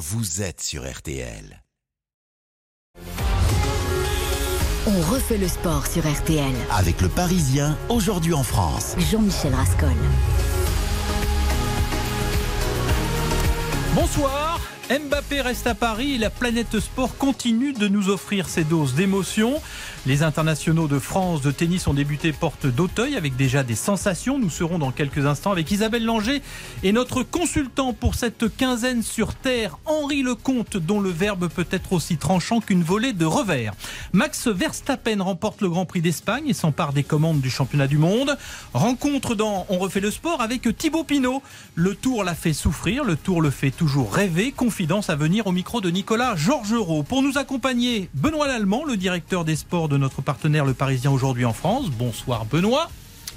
vous êtes sur RTL. On refait le sport sur RTL. Avec le Parisien, aujourd'hui en France. Jean-Michel Rascol. Bonsoir. Mbappé reste à Paris et la planète sport continue de nous offrir ses doses d'émotion. Les internationaux de France de tennis ont débuté porte d'Auteuil avec déjà des sensations. Nous serons dans quelques instants avec Isabelle Langer et notre consultant pour cette quinzaine sur Terre, Henri Lecomte, dont le verbe peut être aussi tranchant qu'une volée de revers. Max Verstappen remporte le Grand Prix d'Espagne et s'empare des commandes du championnat du monde. Rencontre dans On refait le sport avec Thibaut Pinot. Le tour l'a fait souffrir, le tour le fait toujours rêver. À venir au micro de Nicolas Georgerot. Pour nous accompagner, Benoît Lallemand, le directeur des sports de notre partenaire Le Parisien aujourd'hui en France. Bonsoir Benoît.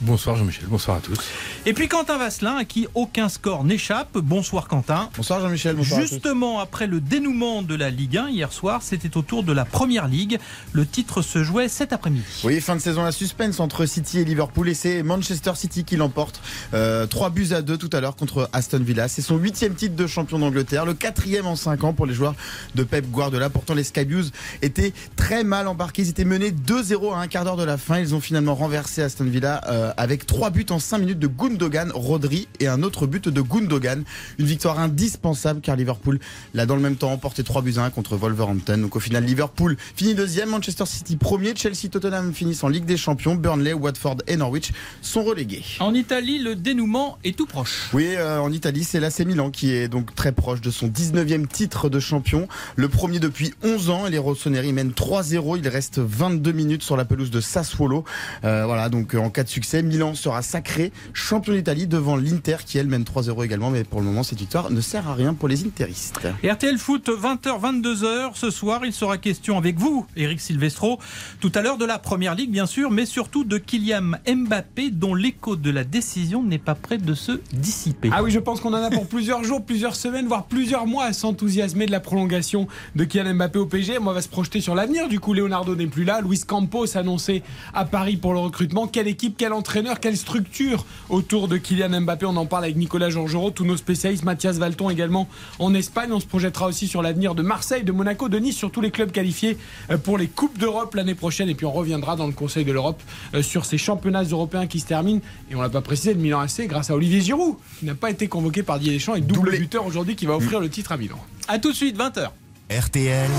Bonsoir Jean-Michel, bonsoir à tous. Et puis Quentin Vasselin, à qui aucun score n'échappe. Bonsoir Quentin. Bonsoir Jean-Michel, bonsoir Justement, après le dénouement de la Ligue 1 hier soir, c'était au tour de la Première Ligue. Le titre se jouait cet après-midi. Oui, fin de saison à suspense entre City et Liverpool et c'est Manchester City qui l'emporte. Euh, 3 buts à 2 tout à l'heure contre Aston Villa. C'est son huitième titre de champion d'Angleterre, le quatrième en 5 ans pour les joueurs de Pep Guardiola. Pourtant, les Sky Blues étaient très mal embarqués. Ils étaient menés 2-0 à un quart d'heure de la fin. Ils ont finalement renversé Aston Villa euh, avec 3 buts en 5 minutes de Gundogan, Rodri et un autre but de Gundogan. Une victoire indispensable car Liverpool l'a dans le même temps emporté 3 buts à 1 contre Wolverhampton. Donc au final, Liverpool finit deuxième, Manchester City premier, Chelsea, Tottenham finissent en Ligue des Champions, Burnley, Watford et Norwich sont relégués. En Italie, le dénouement est tout proche. Oui, euh, en Italie, c'est l'AC Milan qui est donc très proche de son 19e titre de champion, le premier depuis 11 ans et les Rossoneri mènent 3-0, il reste 22 minutes sur la pelouse de Sassuolo. Euh, voilà, donc en cas de succès, Milan sera sacré champion d'Italie devant l'Inter qui elle mène 3-0 également. Mais pour le moment, cette victoire ne sert à rien pour les Interistes. RTL Foot, 20h, 22h. Ce soir, il sera question avec vous, Eric Silvestro. Tout à l'heure de la Première Ligue, bien sûr, mais surtout de Kylian Mbappé, dont l'écho de la décision n'est pas prêt de se dissiper. Ah oui, je pense qu'on en a pour plusieurs jours, plusieurs semaines, voire plusieurs mois à s'enthousiasmer de la prolongation de Kylian Mbappé au PSG. Moi, on va se projeter sur l'avenir. Du coup, Leonardo n'est plus là. Luis Campos annoncé à Paris pour le recrutement. Quelle équipe, quel entraîneur, quelle structure autour de Kylian Mbappé? On en parle avec Nicolas Georgerot, tous nos spécialistes, Mathias Valton également en Espagne. On se projettera aussi sur l'avenir de Marseille, de Monaco, de Nice, sur tous les clubs qualifiés euh, pour les Coupes d'Europe l'année prochaine. Et puis on reviendra dans le Conseil de l'Europe euh, sur ces championnats européens qui se terminent. Et on l'a pas précisé, de Milan AC grâce à Olivier Giroud, qui n'a pas été convoqué par Didier Deschamps et double Doublé. buteur aujourd'hui qui va offrir le titre à Milan. A tout de suite, 20h. RTL,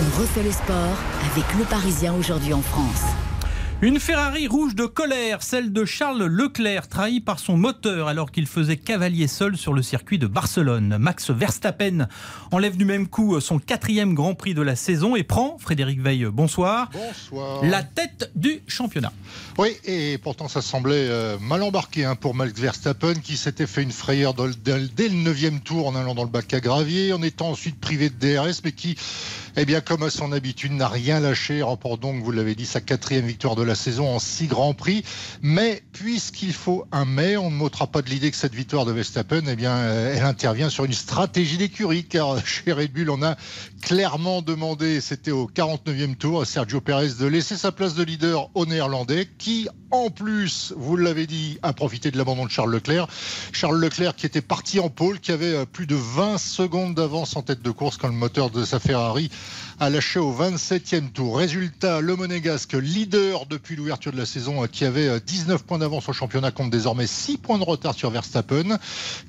On refait le sport avec le Parisien aujourd'hui en France. Une Ferrari rouge de colère, celle de Charles Leclerc, trahi par son moteur alors qu'il faisait cavalier seul sur le circuit de Barcelone. Max Verstappen enlève du même coup son quatrième Grand Prix de la saison et prend, Frédéric Veil, bonsoir, Bonsoir. la tête du championnat. Oui, et pourtant ça semblait euh, mal embarqué hein, pour Max Verstappen qui s'était fait une frayeur dès le 9 tour en allant dans le bac à gravier, en étant ensuite privé de DRS, mais qui, eh bien, comme à son habitude, n'a rien lâché, remporte donc, vous l'avez dit, sa quatrième victoire de la saison en six grands prix. Mais puisqu'il faut un mais, on ne m'ôtera pas de l'idée que cette victoire de Verstappen, eh bien, euh, elle intervient sur une stratégie d'écurie, car chez Red Bull, on a clairement demandé, c'était au 49e tour, à Sergio Perez de laisser sa place de leader au néerlandais, qui, en plus, vous l'avez dit, a profité de l'abandon de Charles Leclerc. Charles Leclerc qui était parti en pôle, qui avait euh, plus de 20 secondes d'avance en tête de course quand le moteur de sa Ferrari a lâché au 27e tour. Résultat, le Monégasque, leader depuis l'ouverture de la saison, euh, qui avait euh, 19 points d'avance au championnat, compte désormais 6 points de retard sur Verstappen,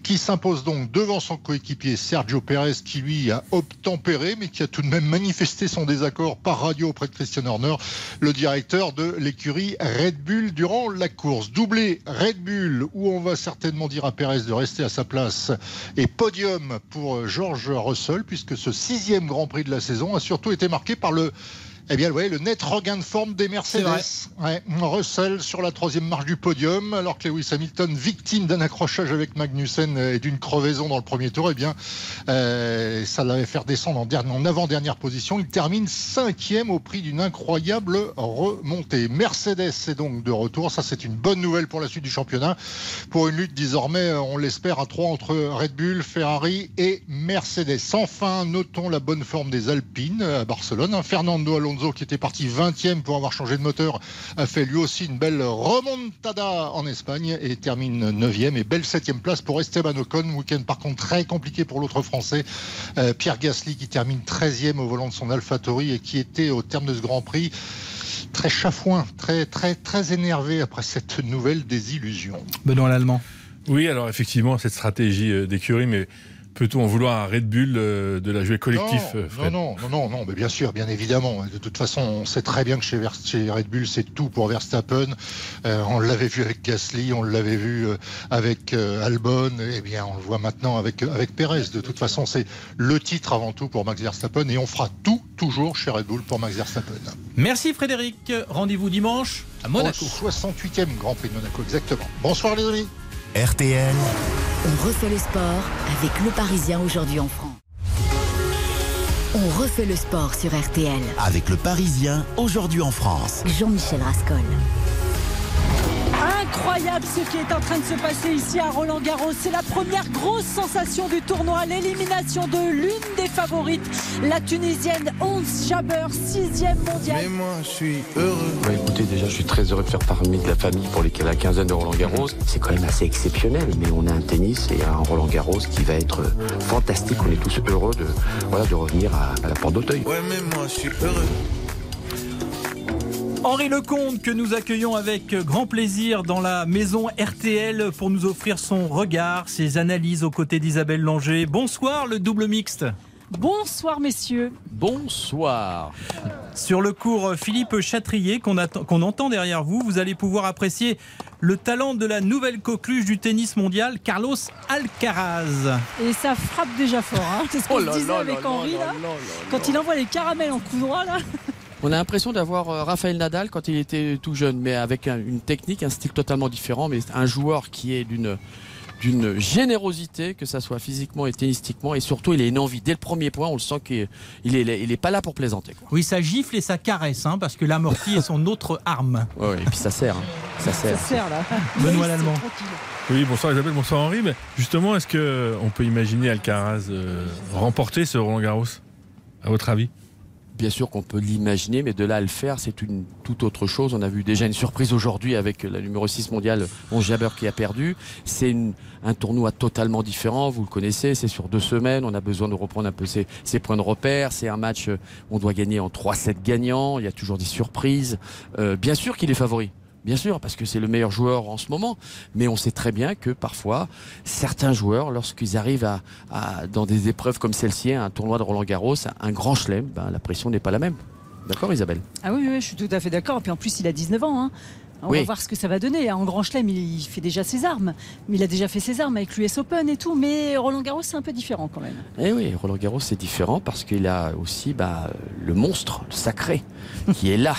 qui s'impose donc devant son coéquipier Sergio Perez, qui lui a obtempéré, mais qui a tout de même manifesté son désaccord par radio auprès de Christian Horner, le directeur de l'écurie Red Bull durant la course. Doublé Red Bull, où on va certainement dire à Perez de rester à sa place, et podium pour euh, George Russell, puisque ce sixième Grand Prix de la saison a surtout été marqué par le eh bien, ouais, le net regain de forme des Mercedes. Ouais, Russell sur la troisième marche du podium, alors que Lewis Hamilton, victime d'un accrochage avec Magnussen et d'une crevaison dans le premier tour, eh bien, euh, ça l'avait fait descendre en avant-dernière position. Il termine cinquième au prix d'une incroyable remontée. Mercedes est donc de retour. Ça, c'est une bonne nouvelle pour la suite du championnat. Pour une lutte désormais, on l'espère, à trois entre Red Bull, Ferrari et Mercedes. Enfin, notons la bonne forme des Alpines à Barcelone. Fernando Alonso Alonso, qui était parti 20e pour avoir changé de moteur, a fait lui aussi une belle remontada en Espagne et termine 9e et belle 7e place pour Esteban Ocon. Week-end par contre très compliqué pour l'autre Français, euh, Pierre Gasly, qui termine 13e au volant de son AlphaTauri et qui était au terme de ce Grand Prix très chafouin, très très très énervé après cette nouvelle désillusion. Benoît Lallemand. Oui, alors effectivement, cette stratégie euh, d'écurie, mais peut-on en vouloir à Red Bull euh, de la jouer collectif non, euh, Fred non, non, non, non, mais bien sûr, bien évidemment. De toute façon, on sait très bien que chez, Ver- chez Red Bull, c'est tout pour Verstappen. Euh, on l'avait vu avec Gasly, on l'avait vu avec euh, Albon, et bien on le voit maintenant avec, avec Perez. De toute façon, c'est le titre avant tout pour Max Verstappen, et on fera tout toujours chez Red Bull pour Max Verstappen. Merci Frédéric. Rendez-vous dimanche à Monaco. Au 68e Grand Prix de Monaco, exactement. Bonsoir les amis. RTL, On refait le sport avec le Parisien aujourd'hui en France. On refait le sport sur RTL. avec le Parisien, aujourd'hui en France. Jean-Michel Rascol. Incroyable ce qui est en train de se passer ici à Roland Garros. C'est la première grosse sensation du tournoi, l'élimination de l'une des favorites, la Tunisienne Ons Jabeur, sixième mondiale. moi, je suis heureux. Bah, écoutez, déjà, je suis très heureux de faire parmi de la famille pour lesquels la quinzaine de Roland Garros. C'est quand même assez exceptionnel, mais on a un tennis et un Roland Garros qui va être fantastique. On est tous heureux de, voilà, de revenir à, à la porte d'Auteuil. Ouais, mais moi, je suis heureux. Henri Lecomte que nous accueillons avec grand plaisir dans la maison RTL pour nous offrir son regard, ses analyses aux côtés d'Isabelle Langer. Bonsoir le double mixte. Bonsoir messieurs. Bonsoir. Sur le cours Philippe Chatrier qu'on entend derrière vous, vous allez pouvoir apprécier le talent de la nouvelle coqueluche du tennis mondial, Carlos Alcaraz. Et ça frappe déjà fort. Hein. C'est ce qu'on Oh disait là avec là Henri là là. là là là Quand il envoie les caramels en coup droit là. On a l'impression d'avoir euh, Raphaël Nadal quand il était tout jeune, mais avec un- une technique, un style totalement différent, mais un joueur qui est d'une d'une générosité, que ça soit physiquement et tennistiquement, et surtout il a une envie. Dès le premier point, on le sent qu'il est, il est, il est pas là pour plaisanter. Quoi. Oui, ça gifle et ça caresse, hein, parce que l'amorti est son autre arme. Ouais, et puis ça sert, hein. ça Ça sert. sert là. Benoît Oui, Lallemand. Oui, bonsoir Isabelle, bonsoir Henri. Mais justement, est-ce que on peut imaginer Alcaraz euh, remporter ce Roland Garros À votre avis? Bien sûr qu'on peut l'imaginer, mais de là à le faire, c'est une toute autre chose. On a vu déjà une surprise aujourd'hui avec la numéro 6 mondiale, Mon Jabeur, qui a perdu. C'est un tournoi totalement différent, vous le connaissez, c'est sur deux semaines. On a besoin de reprendre un peu ses, ses points de repère. C'est un match, euh, on doit gagner en 3-7 gagnants. Il y a toujours des surprises. Euh, bien sûr qu'il est favori. Bien sûr, parce que c'est le meilleur joueur en ce moment. Mais on sait très bien que parfois, certains joueurs, lorsqu'ils arrivent à, à- dans des épreuves comme celle-ci, un tournoi de Roland Garros, un grand chelem, ben, la pression n'est pas la même. D'accord, Isabelle? Ah oui, oui, je suis tout à fait d'accord. Et puis en plus, il a 19 ans. hein. On Oui. va voir ce que ça va donner. En Grand Chelem, il, fait déjà ses armes. Mais il a déjà fait ses armes avec l'US Open et tout. Mais Roland Garros, c'est un peu différent quand même. Eh oui, Roland Garros, c'est différent parce qu'il a aussi bah, le monstre, le sacré, qui est là,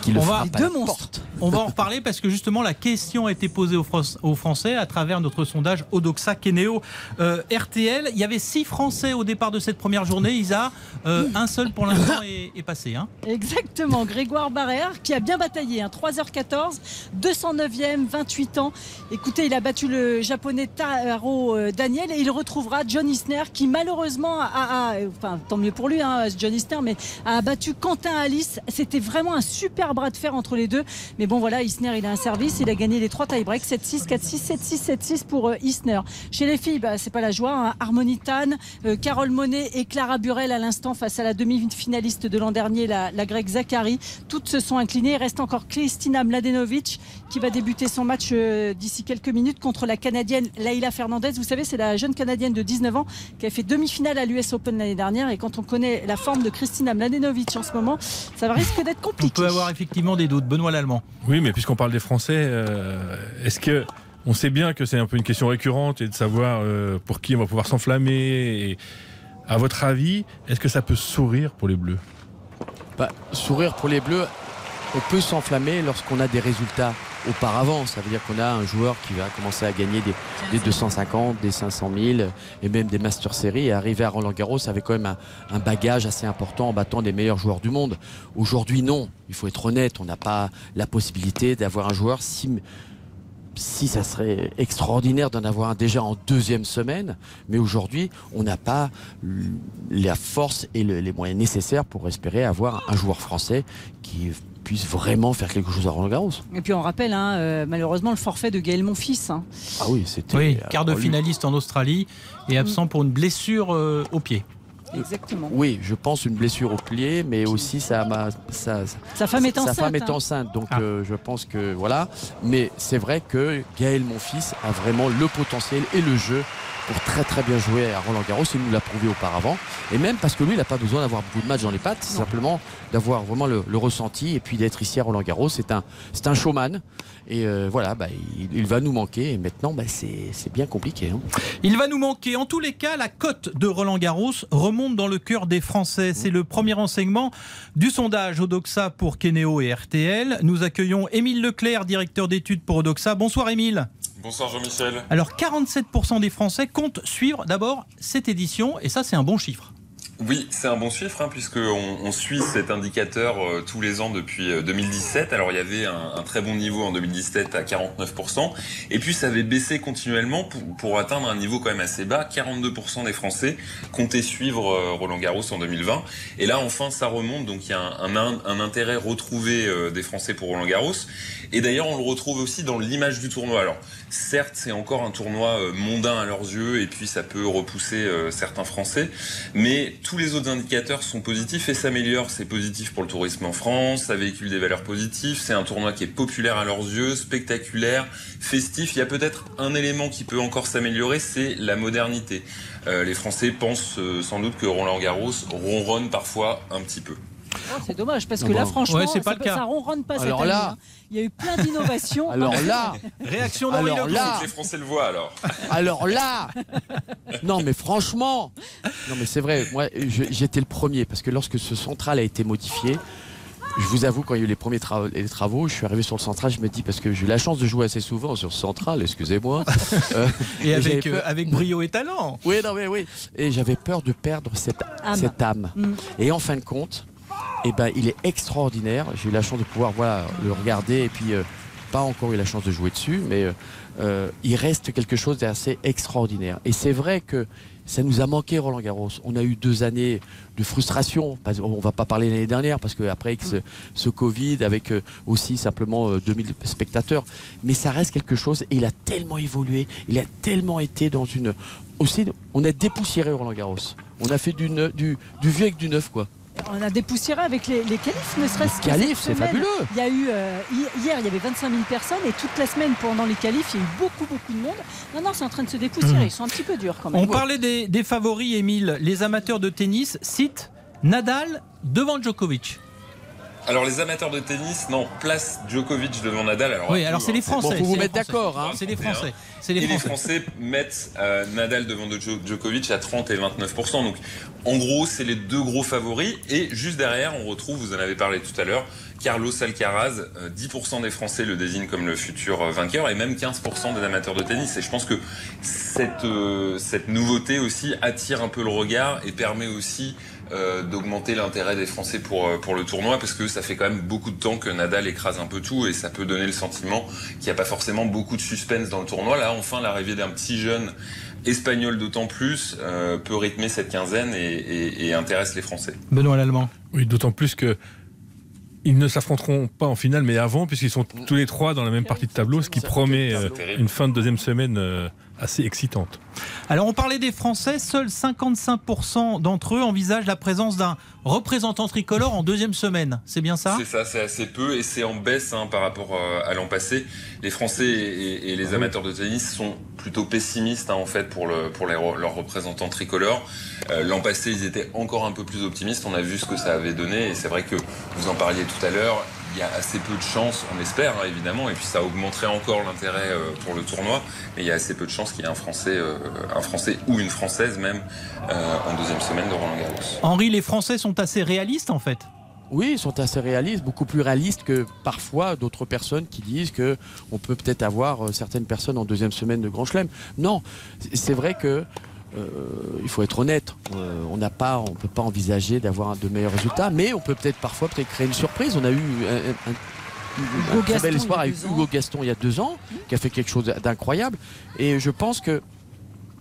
qui le On va- deux monstres. On en reparler parce que justement la question a été posée aux, Fran- aux Français à travers notre sondage Odoxa Keneo Euh, RTL. Il y avait six Français au départ de cette première journée. Isa, Euh, un seul pour l'instant est, est passé. hein. Exactement, Grégoire Barrère qui a bien bataillé, hein, 3h14, 209e, 28 ans. Écoutez, il a battu le japonais Taro euh, Daniel et il retrouvera John Isner qui malheureusement a, a- enfin tant mieux pour lui, hein, John Isner, mais a battu Quentin Alice. C'était vraiment un super bras de fer entre les deux. Mais bon voilà, Isner il a un service, il a gagné les trois tie-breaks, 7-6, 4-6, 7-6, 7-6 pour euh, Isner. Chez les filles, bah, c'est pas la joie. Hein. Tan, euh, Carole Monet et Clara Burel à l'instant face à la demi-finaliste de l'an dernier, la, la grecque Zachary. Toutes se sont inclinées. Il reste encore Kristina Mladenovic qui va débuter son match euh, d'ici quelques minutes contre la Canadienne Laila Fernandez. Vous savez, c'est la jeune Canadienne de 19 ans qui a fait demi-finale à l'US Open l'année dernière. Et quand on connaît la forme de Kristina Mladenovic en ce moment, ça risque d'être On compliqué. peut avoir effectivement des doutes. Benoît Lallemand. Oui, mais puisqu'on parle des Français, euh, est-ce que on sait bien que c'est un peu une question récurrente et de savoir euh, pour qui on va pouvoir s'enflammer et à votre avis, est-ce que ça peut sourire pour les Bleus? Bah, sourire pour les Bleus, on peut s'enflammer lorsqu'on a des résultats auparavant. Ça veut dire qu'on a un joueur qui va commencer à gagner des, des 250, des 500 000 et même des Master Series et arriver à Roland Garros avec quand même un, un bagage assez important en battant des meilleurs joueurs du monde. Aujourd'hui, non. Il faut être honnête. On n'a pas la possibilité d'avoir un joueur si si ça serait extraordinaire d'en avoir un déjà en deuxième semaine, mais aujourd'hui, on n'a pas la force et le- les moyens nécessaires pour espérer avoir un joueur français qui puisse vraiment faire quelque chose à Roland Garros. Et puis on rappelle, hein, euh, malheureusement, le forfait de Gaël Monfils. hein. Ah oui, c'était. Oui, euh, quart de finaliste en Australie et absent pour une blessure euh, au pied. Exactement. Oui, je pense une blessure au pied, mais aussi ça m'a. Ça, Sa femme est sa enceinte, femme est hein. enceinte, donc Ah. euh, je pense que voilà. Mais c'est vrai que Gaël, mon fils, a vraiment le potentiel et le jeu pour très très bien jouer à Roland Garros. Il nous l'a prouvé auparavant. Et même parce que lui, il n'a pas besoin d'avoir beaucoup de matchs dans les pattes, c'est simplement d'avoir vraiment le, le ressenti et puis d'être ici à Roland Garros. C'est un, c'est un showman. Et euh, voilà, bah, il, il va nous manquer. Et maintenant, bah, c'est bien compliqué. hein. Il va nous manquer. En tous les cas, la cote de Roland Garros remonte dans le cœur des Français. C'est le premier renseignement du sondage Odoxa pour Kenéo et RTL. Nous accueillons Émile Leclerc, directeur d'études pour Odoxa. Bonsoir Émile. Bonsoir Jean-Michel. Alors 47% des Français comptent suivre d'abord cette édition et ça c'est un bon chiffre. Oui, c'est un bon chiffre hein, puisque on, on suit cet indicateur euh, tous les ans depuis euh, 2017. Alors il y avait un, un très bon niveau en 2017 à 49%, et puis ça avait baissé continuellement pour, pour atteindre un niveau quand même assez bas. 42% des Français comptaient suivre euh, Roland Garros en 2020, et là enfin ça remonte. Donc il y a un, un, un intérêt retrouvé euh, des Français pour Roland Garros, et d'ailleurs on le retrouve aussi dans l'image du tournoi. Alors certes c'est encore un tournoi euh, mondain à leurs yeux, et puis ça peut repousser euh, certains Français, mais tous les autres indicateurs sont positifs et s'améliorent. C'est positif pour le tourisme en France, ça véhicule des valeurs positives, c'est un tournoi qui est populaire à leurs yeux, spectaculaire, festif. Il y a peut-être un élément qui peut encore s'améliorer, c'est la modernité. Euh, les Français pensent euh, sans doute que Roland Garros ronronne parfois un petit peu. Oh, c'est dommage parce que là, bon. franchement, Ouais, c'est pas ça, le cas. ça ronronne pas Alors cette là- année. hein. Il y a eu plein d'innovations. Alors là, Réaction d'Henri Alors là- les Français le voient alors. Alors là Non mais franchement Non mais c'est vrai, moi j'étais le premier parce que lorsque ce central a été modifié, je vous avoue quand il y a eu les premiers tra- les travaux, je suis arrivé sur le central, je me dis parce que j'ai eu la chance de jouer assez souvent sur ce central, excusez-moi. Euh, Et avec, euh, peur- avec brio et talent. Oui, non mais oui. Et j'avais peur de perdre cette Âme. cette âme. Mm. Et en fin de compte, eh ben, il est extraordinaire. J'ai eu la chance de pouvoir le regarder et puis euh, pas encore eu la chance de jouer dessus, mais euh, euh, il reste quelque chose d'assez extraordinaire. Et c'est vrai que ça nous a manqué Roland Garros. On a eu deux années de frustration. On va pas parler l'année dernière parce qu'après ce, Covid, avec aussi simplement euh, 2000 spectateurs, mais ça reste quelque chose. Et il a tellement évolué, il a tellement été dans une aussi. On a dépoussiéré Roland Garros. On a fait du, du vieux avec du neuf quoi. On a dépoussiéré avec les, les qualifs, ne serait-ce que cette c'est semaine. fabuleux. Il y a eu euh, hi- hier, il y avait 25 000 personnes et toute la semaine pendant les qualifs, il y a eu beaucoup, beaucoup de monde. Non, non, c'est en train de se dépoussiérer. Ils sont un petit peu durs quand même. On parlait des, des favoris, Émile. Les amateurs de tennis citent Nadal devant Djokovic. Alors les amateurs de tennis, non, place Djokovic devant Nadal. Alors, Oui, alors tout, c'est hein. les Français. Bon, faut vous les mettre Français. d'accord. Hein. C'est les Français. C'est Et les les Français. Français mettent euh, Nadal devant de Djo- Djokovic à 30 et 29%. Donc, en gros, c'est les deux gros favoris. Et juste derrière, on retrouve, vous en avez parlé tout à l'heure, Carlos Alcaraz. Euh, 10% des Français le désignent comme le futur euh, vainqueur et même 15% des amateurs de tennis. Et je pense que cette, euh, cette nouveauté aussi attire un peu le regard et permet aussi euh, d'augmenter l'intérêt des Français pour, euh, pour le tournoi parce que ça fait quand même beaucoup de temps que Nadal écrase un peu tout et ça peut donner le sentiment qu'il n'y a pas forcément beaucoup de suspense dans le tournoi. Là, enfin, l'arrivée d'un petit jeune espagnol d'autant plus euh, peut rythmer cette quinzaine et, et- et intéresse les Français. Benoît Lallemand. Oui, d'autant plus que ils ne s'affronteront pas en finale, mais avant, puisqu'ils sont tous les trois dans la même partie de tableau, ce qui promet une fin de deuxième semaine euh, assez excitante. Alors on parlait des Français, seuls 55% d'entre eux envisagent la présence d'un représentant tricolore en deuxième semaine. C'est bien ça? C'est ça, c'est assez peu et c'est en baisse hein, par rapport euh, à l'an passé. Les Français et, et les amateurs de tennis sont plutôt pessimistes hein, en fait pour, le, pour les, leurs représentants tricolores. Euh, l'an passé, ils étaient encore un peu plus optimistes. On a vu ce que ça avait donné et c'est vrai que vous en parliez tout à l'heure. Il y a assez peu de chances, on espère hein, évidemment, et puis ça augmenterait encore l'intérêt euh, pour le tournoi. Mais il y a assez peu de chances qu'il y ait un Français, euh, un Français ou une Française même euh, en deuxième semaine de Roland Garros. Henri, les Français sont assez réalistes en fait. Oui, ils sont assez réalistes, beaucoup plus réalistes que parfois d'autres personnes qui disent que on peut peut-être avoir certaines personnes en deuxième semaine de Grand Chelem. Non, c'est- c'est vrai que euh, il faut être honnête. Euh, on n'a pas, on peut pas envisager d'avoir de meilleurs résultats, mais on peut peut-être parfois peut-être créer une surprise. On a eu un, un- un très bel espoir avec Hugo Gaston il y a deux ans, qui a fait quelque chose d'incroyable. Et je pense que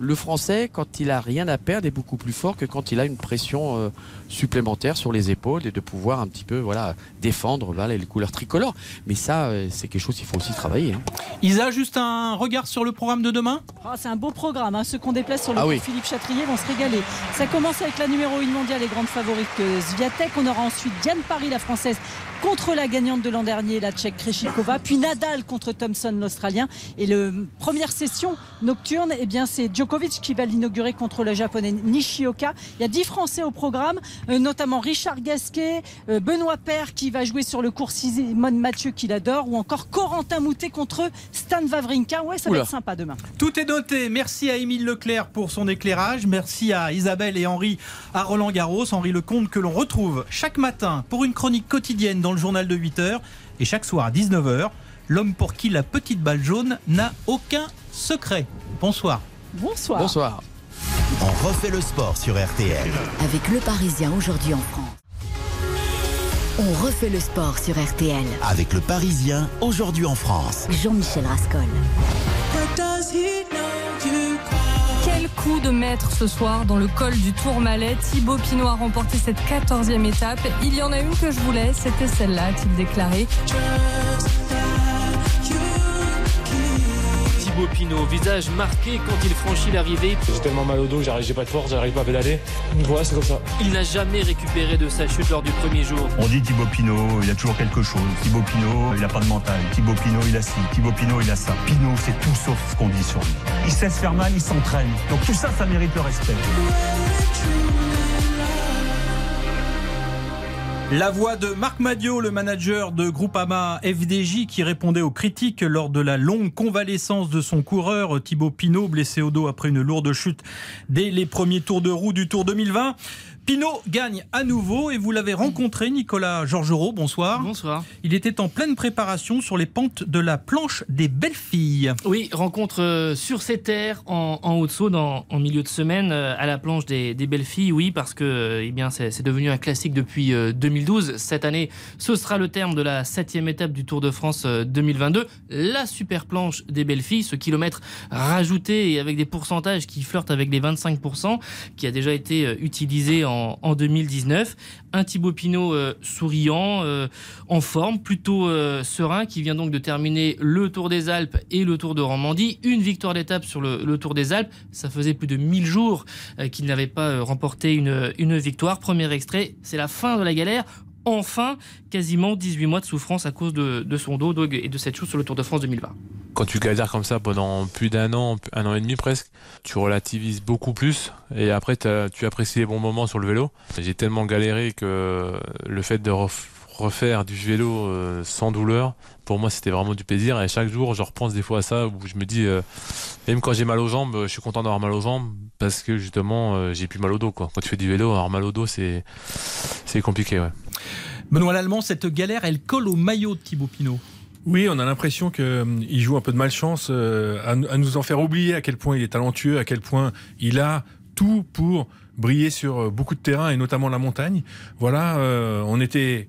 le Français, quand il a rien à perdre, est beaucoup plus fort que quand il a une pression euh, supplémentaire sur les épaules et de pouvoir un petit peu voilà, défendre voilà, les couleurs tricolores. Mais ça, euh, c'est quelque chose qu'il faut aussi travailler. hein. Isa, juste un regard sur le programme de demain? Ah, c'est un beau programme. hein. Ceux qu'on déplace sur le Ah oui. Philippe Chatrier vont se régaler. Ça commence avec la numéro 1 mondiale et grande favorite euh, Sviatek. On aura ensuite Diane Paris, la française, contre la gagnante de l'an dernier, la tchèque Krejcikova. Puis Nadal contre Thompson, l'australien. Et le première session nocturne, eh bien, c'est Djokovic qui va l'inaugurer contre le japonais Nishioka. Il y a 10 Français au programme, euh, notamment Richard Gasquet, euh, Benoît Paire qui va jouer sur le cours Simone Mathieu qu'il adore, ou encore Corentin Moutet contre Stan Wawrinka. Ouais, ça Oula. va être sympa demain. Tout est noté. Merci à Émile Leclerc pour son éclairage. Merci à Isabelle et Henri à Roland Garros. Henri Lecomte que l'on retrouve chaque matin pour une chronique quotidienne dans le journal de 8 h et chaque soir à 19h. L'homme pour qui la petite balle jaune n'a aucun secret. Bonsoir. Bonsoir. Bonsoir. On refait le sport sur RTL. Avec le Parisien aujourd'hui en France. On refait le sport sur RTL. Avec le Parisien aujourd'hui en France. Jean-Michel Rascol. Coup de maître ce soir dans le col du Tourmalet. Thibaut Pinot a remporté cette 14e étape. Il y en a une que je voulais, c'était celle-là, a-t-il déclaré. Thibaut Pinot, visage marqué quand il franchit l'arrivée. J'ai tellement mal au dos, j'arrive- j'ai pas de force, j'arrive pas à pédaler. Voilà, c'est comme ça. Il n'a jamais récupéré de sa chute lors du premier jour. On dit Thibaut Pinot, il a toujours quelque chose. Thibaut Pinot, il a pas de mental. Thibaut Pinot, il a ci. Thibaut Pinot, il a ça. Pinot, c'est tout sauf ce qu'on dit sur lui. Il sait se faire mal, il s'entraîne. Donc tout ça, ça mérite le respect. La voix de Marc Madio, le manager de Groupama FDJ, qui répondait aux critiques lors de la longue convalescence de son coureur Thibaut Pinot, blessé au dos après une lourde chute dès les premiers tours de roue du Tour 2020. Pinot gagne à nouveau et vous l'avez rencontré, Nicolas Georgerot. Bonsoir. Bonsoir. Il était en pleine préparation sur les pentes de la planche des belles filles. Oui, rencontre euh, sur ces terres en, en Haute-Saône en, en milieu de semaine euh, à la planche des, des belles filles. Oui, parce que euh, eh bien c'est devenu un classique depuis euh, 2012. Cette année, ce sera le terme de la septième étape du Tour de France euh, 2022. La super planche des belles filles, ce kilomètre rajouté et avec des pourcentages qui flirtent avec les 25%, qui a déjà été utilisé en, en 2019. Un Thibaut Pinot euh, souriant, euh, en forme, plutôt euh, serein, qui vient donc de terminer le Tour des Alpes et le Tour de Romandie. Une victoire d'étape sur le, Tour des Alpes. Ça faisait plus de 1000 jours qu'il n'avait pas remporté une victoire. Premier extrait, c'est la fin de la galère. Enfin, quasiment 18 mois de souffrance à cause de, son dos et de cette chose sur le Tour de France 2020. Quand tu galères comme ça pendant plus d'un an, un an et demi presque, tu relativises beaucoup plus et après tu apprécies les bons moments sur le vélo. J'ai tellement galéré que le fait de ref- refaire du vélo euh, sans douleur, pour moi c'était vraiment du plaisir et chaque jour je repense des fois à ça où je me dis, euh, même quand j'ai mal aux jambes, je suis content d'avoir mal aux jambes parce que justement euh, j'ai plus mal au dos. Quoi. Quand tu fais du vélo, avoir mal au dos c'est compliqué. Benoît Lallemand, cette galère, elle colle au maillot de Thibaut Pinot. Oui, on a l'impression qu'il joue un peu de malchance euh, à, à nous en faire oublier à quel point il est talentueux, à quel point il a tout pour briller sur euh, beaucoup de terrains et notamment la montagne. Voilà, euh, on était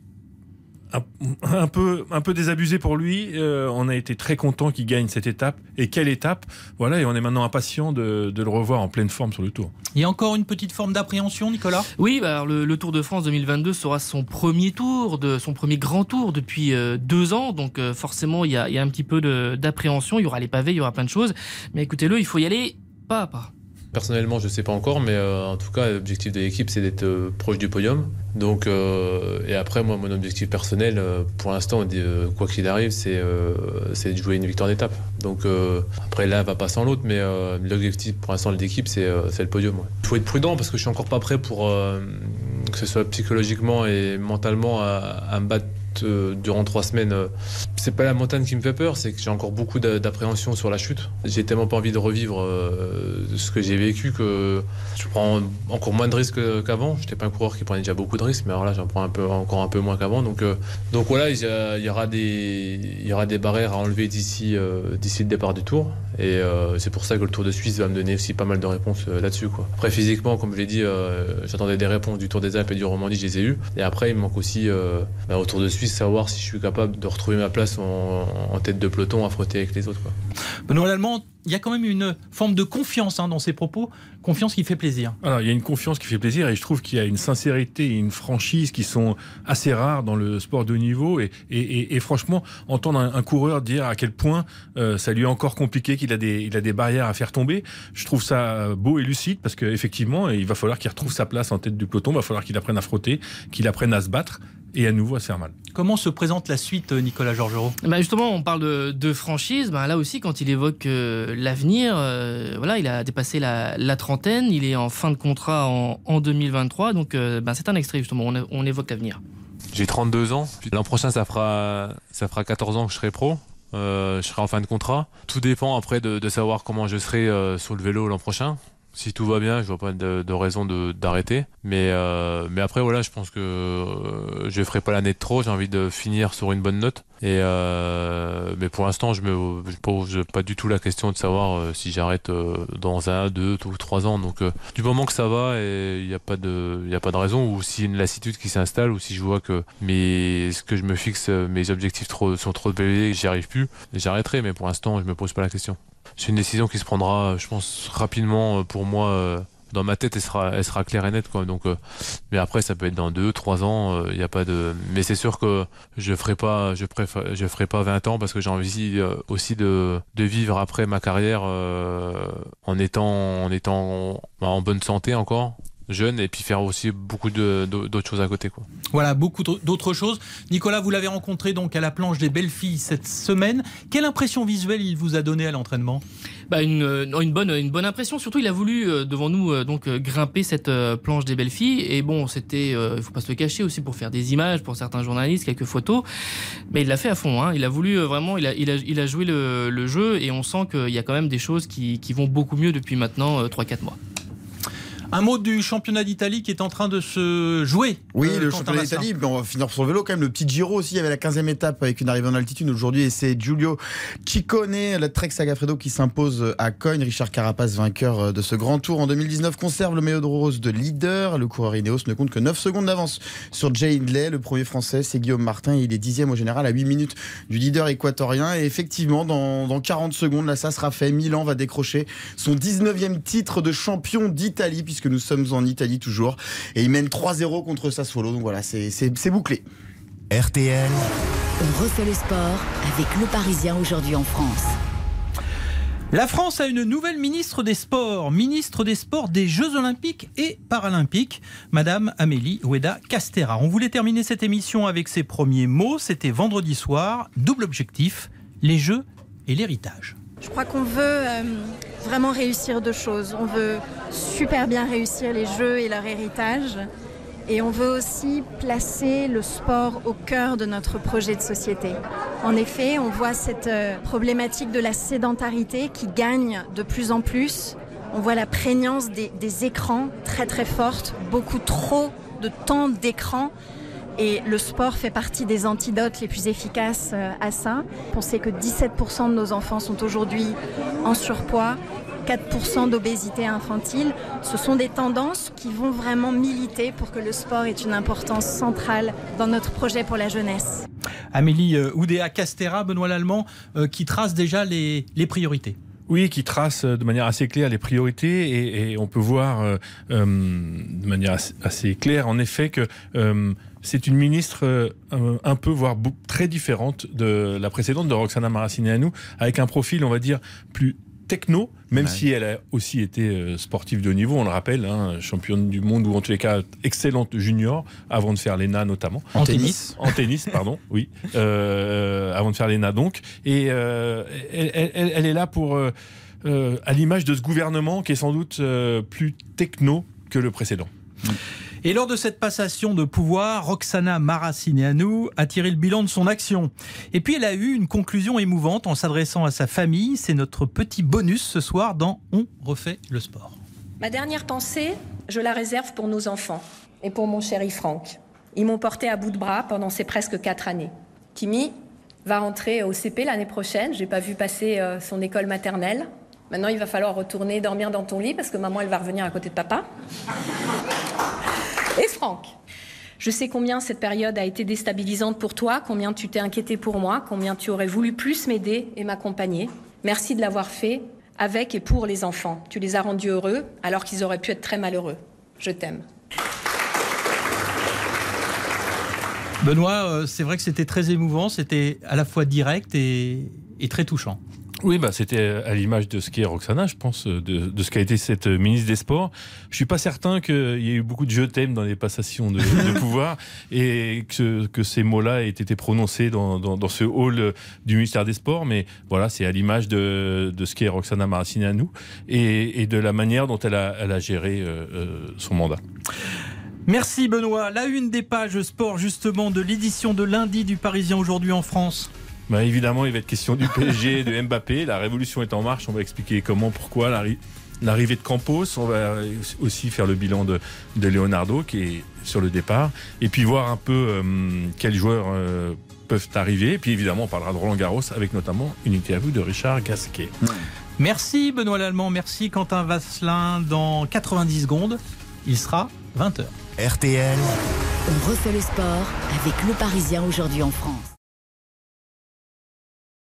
un, un peu un peu désabusé pour lui. Euh, on a été très content qu'il gagne cette étape. Et quelle étape? Voilà, et on est maintenant impatient de, de le revoir en pleine forme sur le Tour. Il y a encore une petite forme d'appréhension, Nicolas? Oui, bah le, le Tour de France 2022 sera son premier tour, de, son premier grand tour depuis euh, deux ans. Donc euh, forcément, il y a, il y a un petit peu d'appréhension. Il y aura les pavés, il y aura plein de choses. Mais écoutez-le, il faut y aller pas à pas. Personnellement, je sais pas encore, mais euh, en tout cas, l'objectif de l'équipe, c'est d'être euh, proche du podium. Donc, euh, et après, moi, mon objectif personnel, pour l'instant, quoi qu'il arrive, c'est de jouer une victoire d'étape. Donc, après, l'un va pas sans l'autre, mais l'objectif pour l'instant de l'équipe, c'est le podium. Il faut être prudent parce que je suis encore pas prêt pour que ce soit psychologiquement et mentalement à me battre euh, durant trois semaines. euh. C'est pas la montagne qui me fait peur, c'est que j'ai encore beaucoup d'a- d'appréhension sur la chute. J'ai tellement pas envie de revivre euh, ce que j'ai vécu que je prends encore moins de risques qu'avant. J'étais pas un coureur qui prenait déjà beaucoup de risques, mais alors là j'en prends encore un peu moins qu'avant. Donc, euh, donc voilà, il y, aura des, barrières à enlever d'ici euh, le départ du tour. Et euh, c'est pour ça que le Tour de Suisse va me donner aussi pas mal de réponses euh, là-dessus. Après physiquement, comme je l'ai dit, euh, j'attendais des réponses du Tour des Alpes et du Romandie, je les ai eues. Et après, il me manque aussi euh, bah, au Tour de Suisse savoir si je suis capable de retrouver ma place en, en tête de peloton à frotter avec les autres. Quoi. Benoît Lallemand, il y a quand même une forme de confiance hein, dans ses propos, confiance qui fait plaisir. Alors, il y a une confiance qui fait plaisir et je trouve qu'il y a une sincérité et une franchise qui sont assez rares dans le sport de haut niveau. Et, et, et, et franchement, entendre un, un, coureur dire à quel point euh, ça lui est encore compliqué, qu'il a, des, il a des barrières à faire tomber, je trouve ça beau et lucide parce qu'effectivement, il va falloir qu'il retrouve sa place en tête du peloton, il va falloir qu'il apprenne à frotter, qu'il apprenne à se battre et à nouveau à se faire mal. Comment se présente la suite, Nicolas Georgerot? Bah Justement, on parle de, de franchise. Bah là aussi, quand il évoque euh, l'avenir, euh, voilà, il a dépassé la, la, trentaine, il est en fin de contrat en, en 2023. Donc, euh, bah, c'est un extrait, justement, on, on évoque l'avenir. J'ai 32 ans. L'an prochain, ça fera, ça fera 14 ans que je serai pro. je serai en fin de contrat. Tout dépend après de, de savoir comment je serai sur le vélo l'an prochain si tout va bien, je vois pas de, de raison d'arrêter. Mais euh, mais après voilà, je pense que euh, je ferai pas l'année de trop. J'ai envie de finir sur une bonne note. Et euh, mais pour l'instant, je me je pose pas du tout la question de savoir euh, si j'arrête euh, dans un, deux ou trois ans. Donc euh, du moment que ça va il n'y a pas de il a pas de raison ou si une lassitude qui s'installe ou si je vois que mes ce que je me fixe mes objectifs trop sont trop élevés j'y arrive plus, j'arrêterai. Mais pour l'instant, je me pose pas la question c'est une décision qui se prendra, je pense, rapidement pour moi. Dans ma tête, elle sera, elle sera claire et nette, quoi. Donc, mais après, ça peut être dans deux, trois ans. Il n'y a pas de. Mais c'est sûr que je ferai pas, je préfère, je ferai pas 20 ans parce que j'ai envie aussi de, vivre après ma carrière euh, en étant, en étant en bonne santé encore jeune et puis faire aussi beaucoup d'autres choses à côté. Quoi. Voilà, beaucoup d'autres choses. Nicolas, vous l'avez rencontré donc à la planche des belles filles cette semaine. Quelle impression visuelle il vous a donné à l'entraînement? Bah une, une, bonne, une bonne impression. Surtout, il a voulu euh, devant nous euh, donc grimper cette euh, planche des belles filles. Et bon, c'était, il faut pas se le cacher aussi pour faire des images pour certains journalistes, quelques photos. Mais il l'a fait à fond. Hein. Il a voulu vraiment, il a, il a, il a joué le, le jeu et on sent qu'il y a quand même des choses qui, qui vont beaucoup mieux depuis maintenant 3-4 mois. Un mot du championnat d'Italie qui est en train de se jouer. Oui, euh, le championnat d'Italie, on va finir sur le vélo quand même. Le petit Giro aussi, il y avait la 15e étape avec une arrivée en altitude aujourd'hui et c'est Giulio Ciccone, la Trek Sagafredo qui s'impose à Cogne. Richard Carapace, vainqueur de ce grand tour en 2019, conserve le maillot de rose de leader. Le coureur Ineos ne compte que 9 secondes d'avance sur Jay Hindley. Le premier français, c'est Guillaume Martin. Il est dixième au général à 8 minutes du leader équatorien. Et effectivement, dans, dans 40 secondes, là, ça sera fait. Milan va décrocher son 19e titre de champion d'Italie puisque nous sommes en Italie toujours. Et il mène 3-0 contre Sassuolo. Donc voilà, c'est bouclé. RTL. On refait le sport avec le Parisien aujourd'hui en France. La France a une nouvelle ministre des Sports, ministre des Sports des Jeux Olympiques et Paralympiques, Madame Amélie Oueda Castera. On voulait terminer cette émission avec ses premiers mots. C'était vendredi soir. Double objectif les Jeux et l'héritage. Je crois qu'on veut euh, vraiment réussir deux choses. On veut super bien réussir les jeux et leur héritage. Et on veut aussi placer le sport au cœur de notre projet de société. En effet, on voit cette euh, problématique de la sédentarité qui gagne de plus en plus. On voit la prégnance des, des écrans très très forte, beaucoup trop de temps d'écran et le sport fait partie des antidotes les plus efficaces euh, à ça. On sait que 17% de nos enfants sont aujourd'hui en surpoids. 4% d'obésité infantile, ce sont des tendances qui vont vraiment militer pour que le sport ait une importance centrale dans notre projet pour la jeunesse. Amélie euh, Oudéa Castera, Benoît Lallemand, euh, qui trace déjà les, les priorités. Oui, qui trace de manière assez claire les priorités et, et on peut voir euh, de manière assez claire en effet que euh, c'est une ministre euh, un peu, voire très différente de la précédente, de Roxana Maracineanu, avec un profil, on va dire, plus techno, même ouais. si elle a aussi été euh, sportive de haut niveau, on le rappelle, hein, championne du monde ou en tous les cas excellente junior, avant de faire l'ENA notamment. En, en tennis. En tennis, pardon, oui. Euh, avant de faire l'ENA donc. Et euh, elle, elle, elle, est là pour, euh, à l'image de ce gouvernement qui est sans doute plus techno que le précédent. Mmh. Et lors de cette passation de pouvoir, Roxana Maracineanu a tiré le bilan de son action. Et puis elle a eu une conclusion émouvante en s'adressant à sa famille. C'est notre petit bonus ce soir dans On refait le sport. Ma dernière pensée, je la réserve pour nos enfants et pour mon chéri Franck. Ils m'ont porté à bout de bras pendant ces presque quatre années. Timmy va rentrer au CP l'année prochaine. J'ai pas vu passer euh, son école maternelle. Maintenant, il va falloir retourner dormir dans ton lit parce que maman, elle va revenir à côté de papa. Et Franck? Je sais combien cette période a été déstabilisante pour toi, combien tu t'es inquiété pour moi, combien tu aurais voulu plus m'aider et m'accompagner. Merci de l'avoir fait avec et pour les enfants. Tu les as rendus heureux alors qu'ils auraient pu être très malheureux. Je t'aime. Benoît, euh, c'est vrai que c'était très émouvant, c'était à la fois direct et, et très touchant. Oui, bah, c'était à l'image de ce qu'est Roxana, je pense, de, de ce qu'a été cette ministre des Sports. Je suis pas certain qu'il y ait eu beaucoup de je t'aime dans les passations de, de pouvoir et que, que ces mots-là aient été prononcés dans, dans, dans, ce hall du ministère des Sports. Mais voilà, c'est à l'image de, de ce qu'est Roxana Maracineanu à nous et, et, de la manière dont elle a, elle a géré euh, euh, son mandat. Merci Benoît. La une des pages sport justement de l'édition de lundi du Parisien aujourd'hui en France. Bah évidemment, il va être question du PSG, de Mbappé. La révolution est en marche. On va expliquer comment, pourquoi, l'arrivée de Campos. On va aussi faire le bilan de, de, Leonardo qui est sur le départ. Et puis voir un peu euh, quels joueurs euh, peuvent arriver. Et puis évidemment, on parlera de Roland Garros avec notamment une interview de Richard Gasquet. Merci Benoît Lallemand. Merci Quentin Vasselin. Dans 90 secondes, il sera 20h. RTL. On refait le sport avec le Parisien aujourd'hui en France.